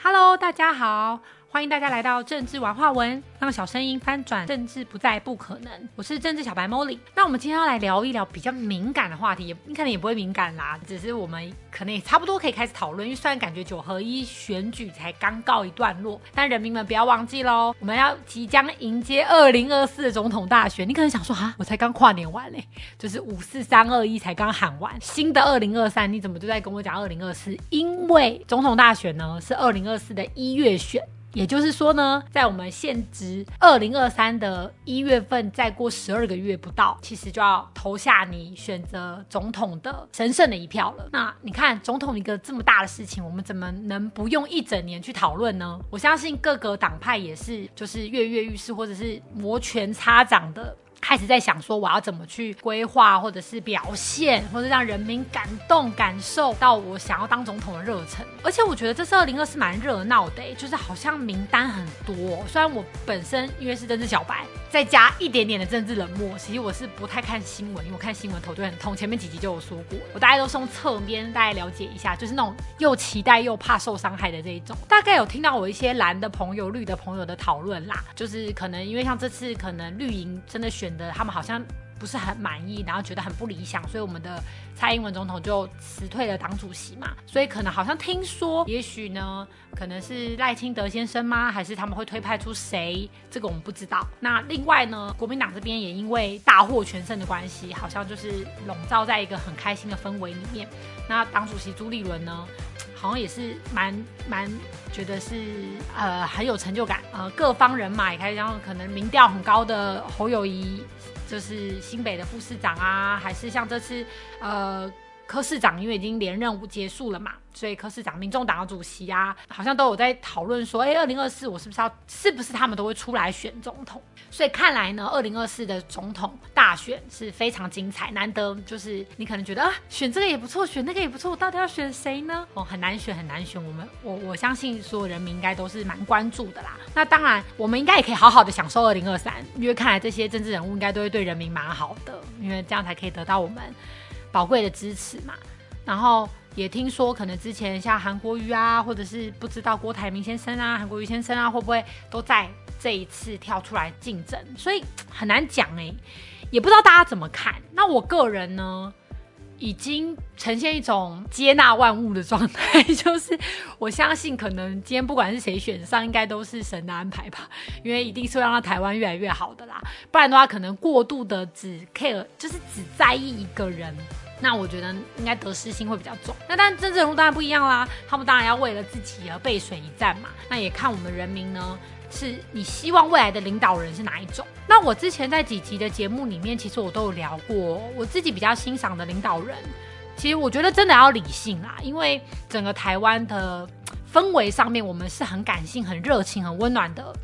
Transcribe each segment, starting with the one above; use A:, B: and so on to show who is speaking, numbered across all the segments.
A: Hello，大家好，欢迎大家来到政治玩话文，让小声音翻转政治不再不可能。我是政治小白 Molly。那我们今天要来聊一聊比较敏感的话题，你可能也不会敏感啦，只是我们可能也差不多可以开始讨论。因为虽然感觉九合一选举才刚告一段落，但人民们不要忘记喽，我们要即将迎接二零二四的总统大选。你可能想说啊，我才刚跨年完嘞，就是五四三二一才刚喊完，新的二零二三你怎么就在跟我讲二零二四？因为总统大选呢是二零二四的一月选。也就是说呢，在我们现值二零二三的一月份，再过十二个月不到，其实就要投下你选择总统的神圣的一票了。那你看，总统一个这么大的事情，我们怎么能不用一整年去讨论呢？我相信各个党派也是，就是跃跃欲试，或者是摩拳擦掌的。开始在想说我要怎么去规划，或者是表现，或者让人民感动、感受到我想要当总统的热忱。而且我觉得这次二零二四蛮热闹的，就是好像名单很多。虽然我本身因为是政治小白，再加一点点的政治冷漠，其实我是不太看新闻，因为我看新闻头就很痛。前面几集就有说过，我大概都是从侧边大概了解一下，就是那种又期待又怕受伤害的这一种。大概有听到我一些蓝的朋友、绿的朋友的讨论啦，就是可能因为像这次可能绿营真的选的他们好像不是很满意，然后觉得很不理想，所以我们的蔡英文总统就辞退了党主席嘛。所以可能好像听说，也许呢，可能是赖清德先生吗？还是他们会推派出谁？这个我们不知道。那另外呢，国民党这边也因为大获全胜的关系，好像就是笼罩在一个很开心的氛围里面。那党主席朱立伦呢，好像也是蛮蛮觉得是呃很有成就感。呃，各方人马也开始，然后可能民调很高的侯友谊。就是新北的副市长啊，还是像这次，呃，柯市长因为已经连任结束了嘛，所以柯市长、民众党的主席啊，好像都有在讨论说，哎，二零二四我是不是要，是不是他们都会出来选总统？所以看来呢，二零二四的总统大选是非常精彩，难得就是你可能觉得啊，选这个也不错，选那个也不错，我到底要选谁呢？哦，很难选，很难选。我们我我相信所有人民应该都是蛮关注的啦。那当然，我们应该也可以好好的享受二零二三，因为看来这些政治人物应该都会对人民蛮好的，因为这样才可以得到我们宝贵的支持嘛。然后也听说，可能之前像韩国瑜啊，或者是不知道郭台铭先生啊、韩国瑜先生啊，会不会都在这一次跳出来竞争？所以很难讲哎，也不知道大家怎么看。那我个人呢，已经呈现一种接纳万物的状态，就是我相信，可能今天不管是谁选上，应该都是神的安排吧，因为一定是会让台湾越来越好的啦。不然的话，可能过度的只 care，就是只在意一个人。那我觉得应该得失心会比较重。那但政治人物当然不一样啦，他们当然要为了自己而背水一战嘛。那也看我们人民呢，是你希望未来的领导人是哪一种？那我之前在几集的节目里面，其实我都有聊过，我自己比较欣赏的领导人，其实我觉得真的要理性啦，因为整个台湾的氛围上面，我们是很感性、很热情、很温暖的。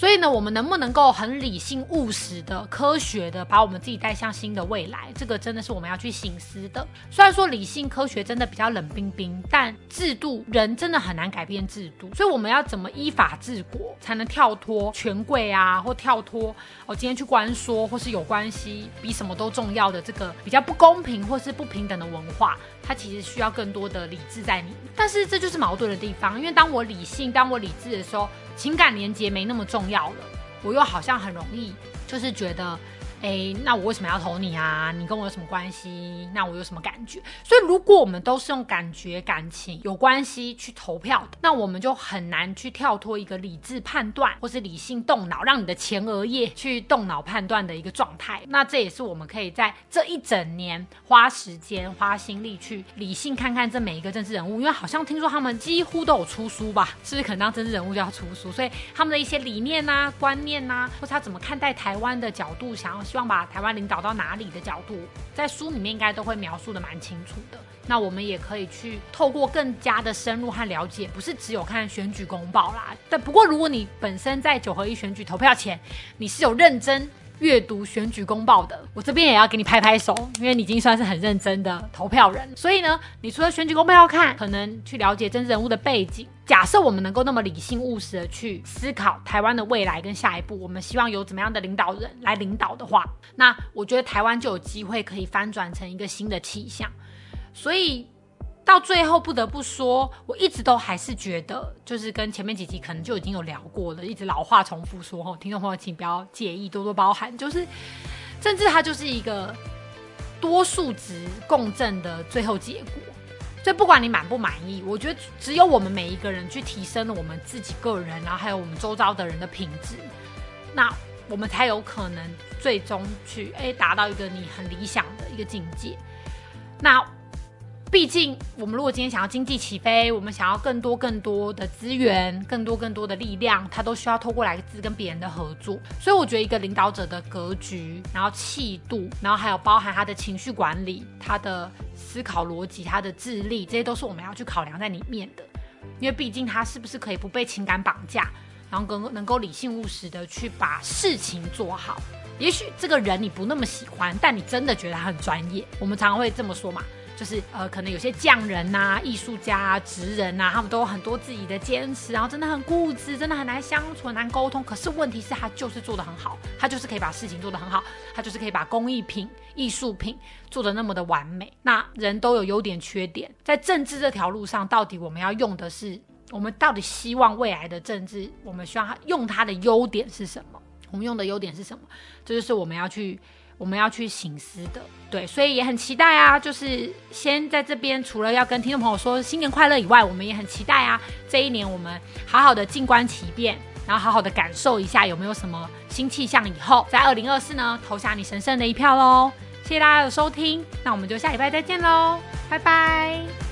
A: 所以呢，我们能不能够很理性、务实的、科学的把我们自己带向新的未来？这个真的是我们要去醒思的。虽然说理性科学真的比较冷冰冰，但制度人真的很难改变制度。所以我们要怎么依法治国，才能跳脱权贵啊，或跳脱哦今天去关说，或是有关系比什么都重要的这个比较不公平或是不平等的文化？它其实需要更多的理智在里面。但是这就是矛盾的地方，因为当我理性、当我理智的时候。情感连接没那么重要了，我又好像很容易，就是觉得。哎，那我为什么要投你啊？你跟我有什么关系？那我有什么感觉？所以，如果我们都是用感觉、感情有关系去投票的，那我们就很难去跳脱一个理智判断或是理性动脑，让你的前额叶去动脑判断的一个状态。那这也是我们可以在这一整年花时间、花心力去理性看看这每一个政治人物，因为好像听说他们几乎都有出书吧？是不是可能当政治人物就要出书？所以他们的一些理念呐、观念呐，或是他怎么看待台湾的角度，想要。希望把台湾领导到哪里的角度，在书里面应该都会描述的蛮清楚的。那我们也可以去透过更加的深入和了解，不是只有看选举公报啦。但，不过如果你本身在九合一选举投票前，你是有认真阅读选举公报的，我这边也要给你拍拍手，因为你已经算是很认真的投票人。所以呢，你除了选举公报要看，可能去了解政治人物的背景。假设我们能够那么理性务实的去思考台湾的未来跟下一步，我们希望有怎么样的领导人来领导的话，那我觉得台湾就有机会可以翻转成一个新的气象。所以。到最后不得不说，我一直都还是觉得，就是跟前面几集可能就已经有聊过了，一直老话重复说，哈，听众朋友请不要介意，多多包涵。就是政治它就是一个多数值共振的最后结果，所以不管你满不满意，我觉得只有我们每一个人去提升了我们自己个人，然后还有我们周遭的人的品质，那我们才有可能最终去哎达到一个你很理想的一个境界。那。毕竟，我们如果今天想要经济起飞，我们想要更多更多的资源，更多更多的力量，它都需要透过来自跟别人的合作。所以，我觉得一个领导者的格局，然后气度，然后还有包含他的情绪管理、他的思考逻辑、他的智力，这些都是我们要去考量在里面的。因为毕竟他是不是可以不被情感绑架，然后更能够理性务实的去把事情做好。也许这个人你不那么喜欢，但你真的觉得他很专业。我们常常会这么说嘛。就是呃，可能有些匠人呐、艺术家啊、职人呐，他们都有很多自己的坚持，然后真的很固执，真的很难相处、很难沟通。可是问题是，他就是做的很好，他就是可以把事情做得很好，他就是可以把工艺品、艺术品做的那么的完美。那人都有优点、缺点，在政治这条路上，到底我们要用的是，我们到底希望未来的政治，我们希望他用他的优点是什么？我们用的优点是什么？这就是我们要去。我们要去醒思的，对，所以也很期待啊。就是先在这边，除了要跟听众朋友说新年快乐以外，我们也很期待啊。这一年我们好好的静观其变，然后好好的感受一下有没有什么新气象。以后在二零二四呢，投下你神圣的一票喽。谢谢大家的收听，那我们就下礼拜再见喽，拜拜。